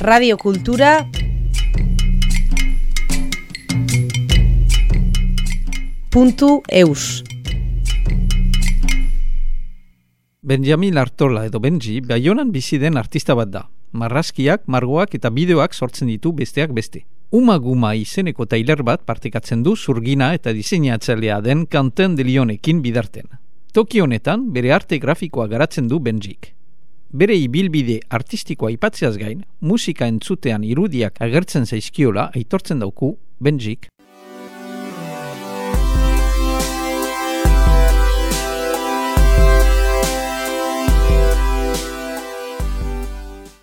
Radio Kultura puntu eus Benjamin Artola edo Benji Baionan bizi den artista bat da. Marraskiak, margoak eta bideoak sortzen ditu besteak beste. Uma Guma izeneko tailer bat partekatzen du zurgina eta diseinatzailea den kanten de Lionekin bidarten. Toki honetan bere arte grafikoa garatzen du Benjik. Bere ibilbide artistikoa ipatzeaz gain, musika entzutean irudiak agertzen zaizkiola aitortzen dauku Benjik.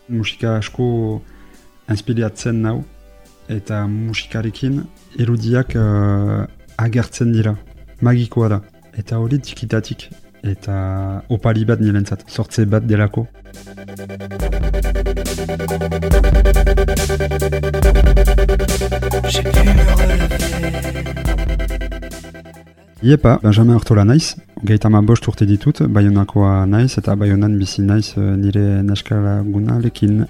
musika asko inspiratzen nau eta musikarekin erudiak uh, agertzen dira magikoa da eta hori txikitatik eta opari bat nirentzat sortze bat delako Iepa, Benjamin Artola naiz, Gaitama bost urte ditut, Bayonakoa naiz eta Bayonan bizi naiz uh, nire neskala gunalekin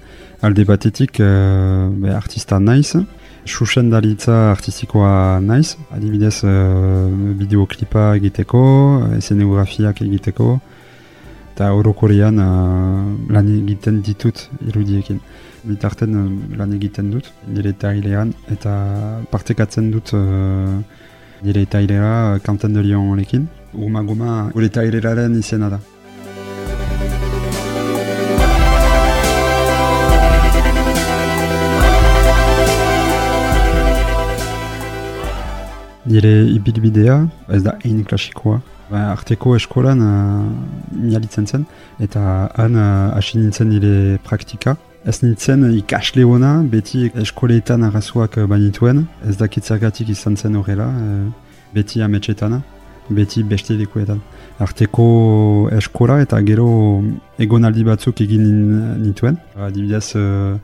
alde batetik uh, be, artista naiz. Xuxen dalitza artistikoa naiz, adibidez uh, bideoklipa egiteko, esenografiak egiteko, eta orokorean uh, lan egiten ditut irudiekin. Bitarten uh, lan egiten dut, nire tailean, eta partekatzen dut uh, nire tailera kanten de Lyon lekin. Guma guma gure taileraren izena da. Nire ibilbidea, ez da ein klasikoa. Ba, arteko eskolan uh, mialitzen zen, eta han uh, hasi nintzen nire praktika. Ez nintzen ikasle hona, beti eskoleetan arrazoak banituen, ez dakitzergatik izan zen horrela, uh, beti ametxetana beti beste lekuetan. Arteko eskola eta gero egonaldi batzuk egin nituen. Adibidez, uh,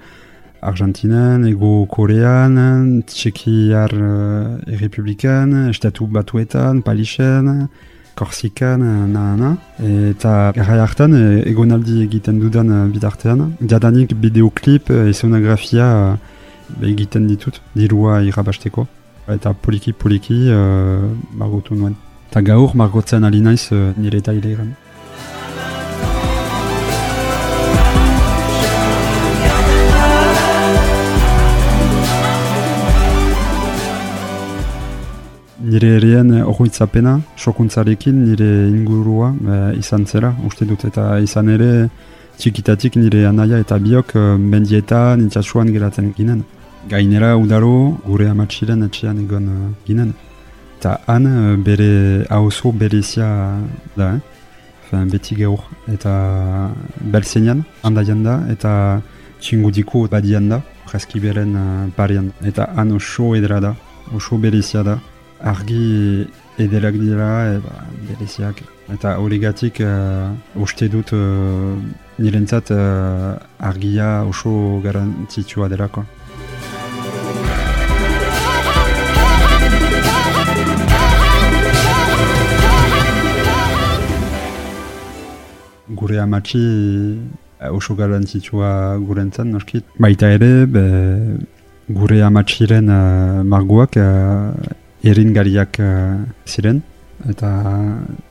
Argentinen, Ego Korean, Txekiar uh, Errepublikan, Estatu Batuetan, Palixen, Korsikan, na, na. Eta gara hartan egonaldi egiten dudan bitartean. Jadanik bideoklip, esonografia egiten ditut, dirua irabasteko. Eta poliki-poliki uh, margotu nuen. Eta gaur margotzen ali naiz uh, nire taileran. Nire erien horretzapena, sokuntzarekin nire ingurua e, izan zera, uste dut, eta izan ere txikitatik nire anaia eta biok e, mendietan itxasuan geratzen ginen. Gainera udaro gure amatxiren etxean egon uh, ginen. Eta han eh, bere hauzo berezia da, eh? beti gaur, eta belzenean handaian da, eta txingudiko badian da, preskiberen uh, parean, eta han oso edera da, oso berezia da, argi ederak dira, eba, bereziak, eta horregatik uh, uste dut uh, nirentzat uh, argia oso garantitua delako. gure amatxi uh, oso garantitua gurentzan, noskit. Baita ere, be, gure amatxiren uh, marguak uh, eringarriak uh, ziren, eta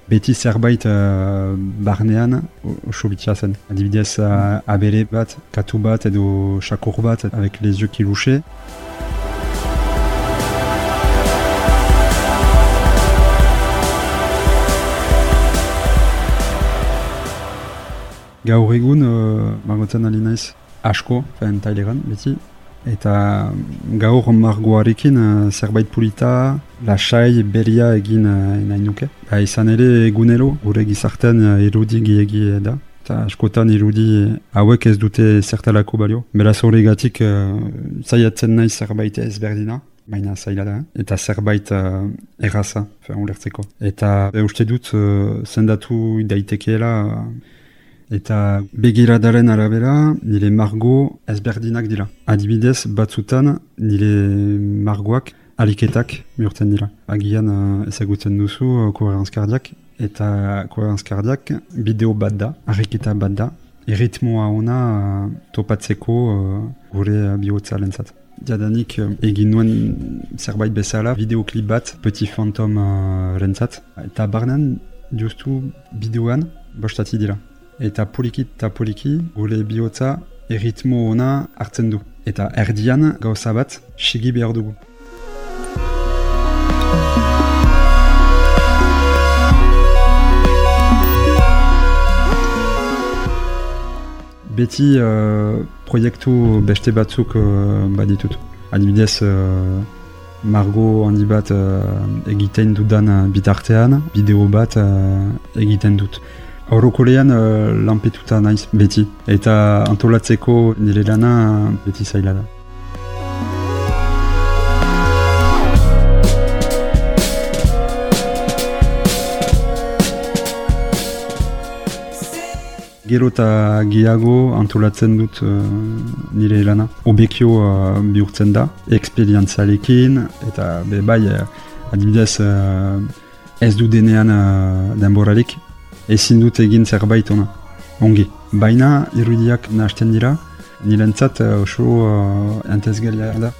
beti zerbait uh, barnean oso bitxia zen. Adibidez, uh, abere bat, katu bat edo sakur bat, avec les yeux qui louchaient. Gaur egun, uh, margotzen ali naiz asko, taileran, beti. Eta gaur margoarekin uh, zerbait pulita, lasai, beria egin uh, nahi nuke. Ba, izan ere egunero, gure gizarten uh, irudi giegi da. Eta askotan irudi hauek ez dute zertalako balio. Beraz horregatik uh, zaiatzen nahi zerbait ezberdina. Baina zaila da, eta zerbait uh, erraza, ulertzeko. Eta e, uste dut, uh, zendatu daitekeela, Eta begiradaren arabera, nire margo ezberdinak dira. Adibidez, batzutan, nire margoak aliketak bihurtzen dira. Agian uh, ezagutzen duzu uh, koherenz kardiak, eta koherenz kardiak bideo bat da, ariketa bat da, erritmoa ona uh, topatzeko uh, gure bihotza lentzat. Jadanik uh, egin nuen zerbait bezala videoklip bat Petit Phantom uh, rentzat. Eta barnen justu bideoan bostati dira. Eta poliki eta poliki gure bihotza erritmo ona hartzen du. Eta erdian gauza bat sigi behar dugu. beti uh, proiektu beste batzuk uh, baditut. Adibidez, uh, Margo handi bat uh, egiten dudan uh, bitartean, bideo bat uh, egiten dut. Aurokolean uh, lanpetuta naiz beti, eta antolatzeko nire lana beti zaila da. gero eta gehiago antolatzen dut uh, nire lana. Obekio uh, bihurtzen da, ekspedientzarekin, eta be bai, uh, adibidez uh, ez du denean uh, denboralik, ezin dut egin zerbait ona. Ongi. Baina, irudiak nahazten dira, nirentzat uh, oso uh, entezgelia da.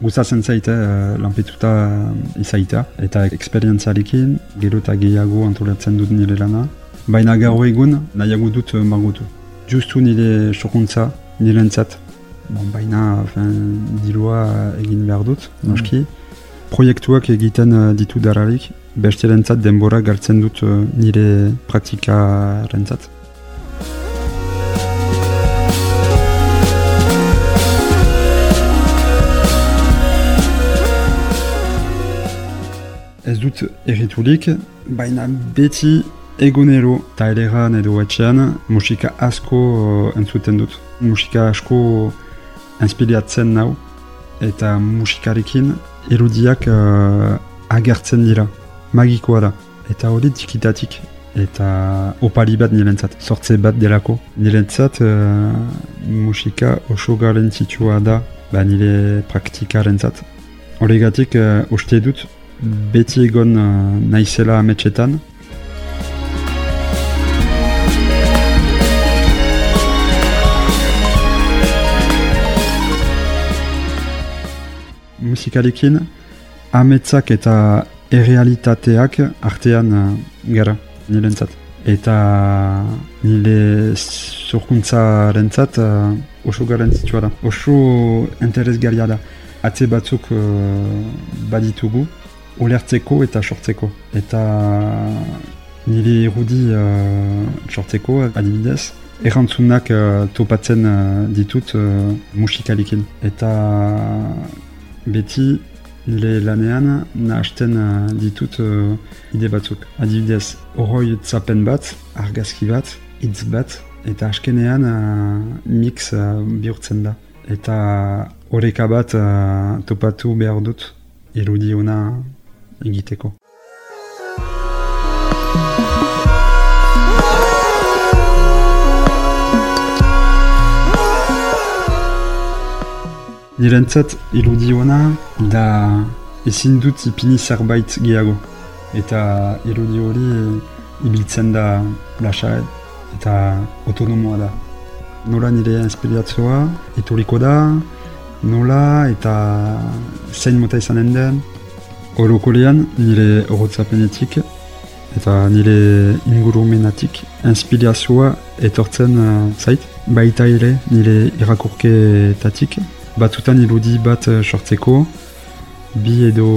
Gustatzen zaite uh, lanpetuta izaita eta eksperientzarekin gero eta gehiago antolatzen dut nire lana. Baina gaur egun nahiago dut uh, margotu. Justu nire sokuntza nire entzat. Bon, baina dilua egin behar dut, mm. noski. Proiektuak egiten uh, ditu dararik, beste denbora galtzen dut uh, nire praktika rentzat. ez dut erritulik, baina beti egonero eta eleran edo etxean musika asko uh, entzuten dut. Musika asko inspiriatzen nau eta musikarekin erudiak uh, agertzen dira. Magikoa da. Eta hori tikitatik eta opari bat nirentzat, sortze bat delako. Nirentzat uh, musika oso garentzitua da ba nire praktikarentzat. Horregatik uh, uste dut beti egon uh, naizela ametxetan. Musikalekin, ametzak eta errealitateak artean uh, gara, nirentzat. Eta nire zurkuntza rentzat uh, oso garantzitua da. Oso interesgarria da. Atze batzuk uh, baditugu, ulertzeko eta sortzeko. Eta nire irudi uh, sortzeko adibidez, errantzunak uh, topatzen uh, ditut uh, musikalikin. Eta beti nire lanean nahasten uh, ditut uh, ide batzuk. Adibidez, horroi zapen bat, argazki bat, hitz bat, eta askenean uh, mix uh, bihurtzen da. Eta horreka bat uh, topatu behar dut, irudi ona egiteko. Nirentzat iludioana da ezin dut ipini zerbait gehiago. Eta iludi hori ibiltzen da lasa eta autonomoa da. Nola nire inspiriatzioa etoriko da, nola eta zein mota izanen den, Orokolean nire horotzapenetik eta nire ingurumenatik inspirazioa etortzen uh, zait. Baita ere nire irakurketatik. Batzutan irudi bat uh, sortzeko, bi edo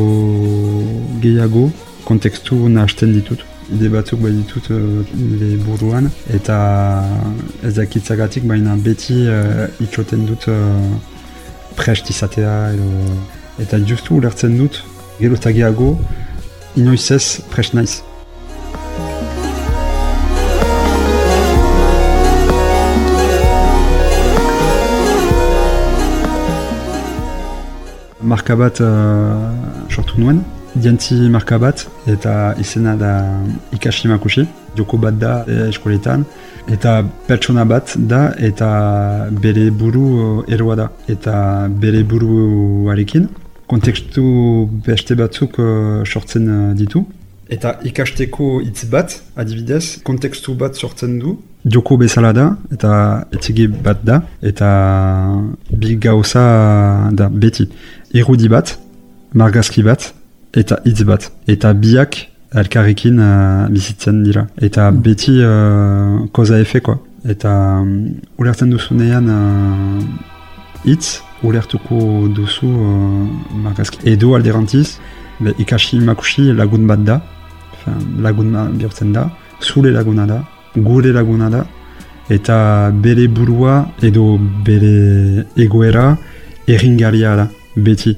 gehiago kontekstu nahasten ditut. Ide batzuk bai ditut uh, nire buruan eta ez dakitzagatik baina beti uh, itxoten dut uh, prest izatea edo eta justu ulertzen dut gero eta gehiago, inoiz ez pres naiz. Marka bat uh, sortu nuen, diantzi marka bat, eta izena da Ikashi Makushi, joko bat da eskoletan, eta pertsona bat da, eta bere buru eroa da. Eta bere buruarekin, kontekstu beste batzuk uh, sortzen uh, ditu. Eta ikasteko hitz bat, adibidez, kontekstu bat sortzen du, joko bezala da, eta etzegi bat da, eta bi gauza da beti. Irudi bat, margazki bat, eta hitz bat. Eta biak elkarrekin uh, bizitzen dira. Eta mm. beti uh, koza efe, koa. Eta um, ulertzen duzunean uh, hitz, ulertuko duzu uh, margazki. Edo alderantiz, ikasi makusi lagun bat da, laguna bihurtzen da, zure laguna da, gure laguna da, eta bere burua edo bere egoera erringaria da, beti.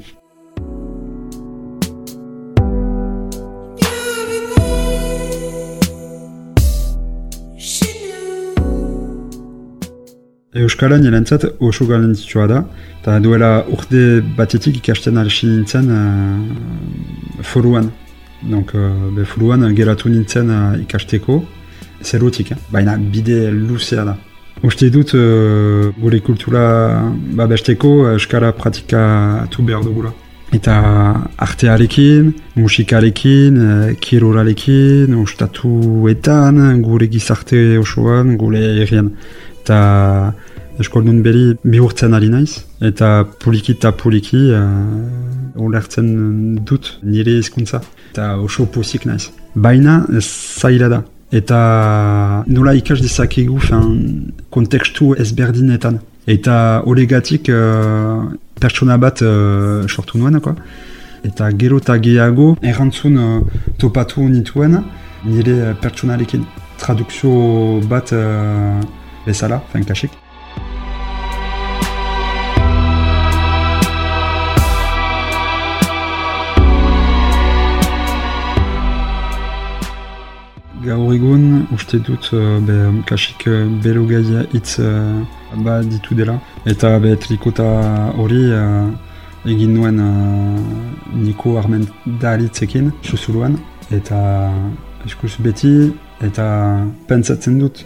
Euskara nirentzat oso galentzitsua da, eta duela urte batetik ikasten alxin nintzen uh, foruan. Donc, uh, be fuluan geratu nintzen uh, ikasteko, zerutik, eh? baina bide luzea da. Uste dut, uh, gure kultura babesteko euskara pratikatu behar dugula. Eta artearekin, musikarekin, uh, kirolarekin, ustatuetan, gure gizarte osoan, gure herrian. Eta eskoldun beri bihurtzen ari naiz, eta poliki eta poliki uh, dut nire hizkuntza eta oso pozik naiz. Baina zaila da. Eta nola ikas dezakegu kontekstu ezberdinetan. Eta horregatik uh, pertsona bat uh, sortu nuen, eta gero eta gehiago errantzun uh, topatu nituen nire pertsonarekin. Tradukzio bat uh, bezala, fin kasik. Gaur egun, uste dut, uh, be, kasik uh, belo gaia hitz uh, ba ditu dela. Eta be, trikota hori uh, egin nuen uh, niko armen dalitzekin, susuluan. Eta eskuz beti, eta pentsatzen dut,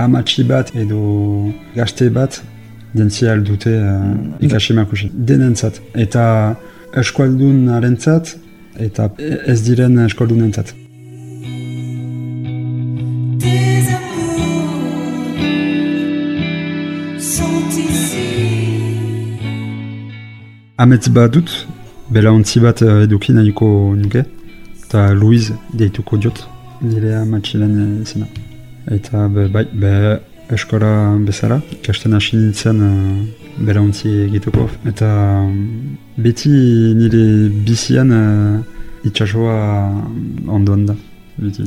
amatxi bat edo gazte bat, dentzi aldute uh, ikasi makusi. Denentzat. Eta eskualdun arentzat, eta ez diren eskualdunentzat. Ametz bat dut, bela ontzi bat uh, eduki nahiko nuke, eta Louise deituko diot, nire amatxilen izena. Eta be, bai, be, eskola bezala, kasten hasi nintzen uh, bela ontzi egituko. Eta um, beti nire bizian uh, itxasoa ondoan da, beti.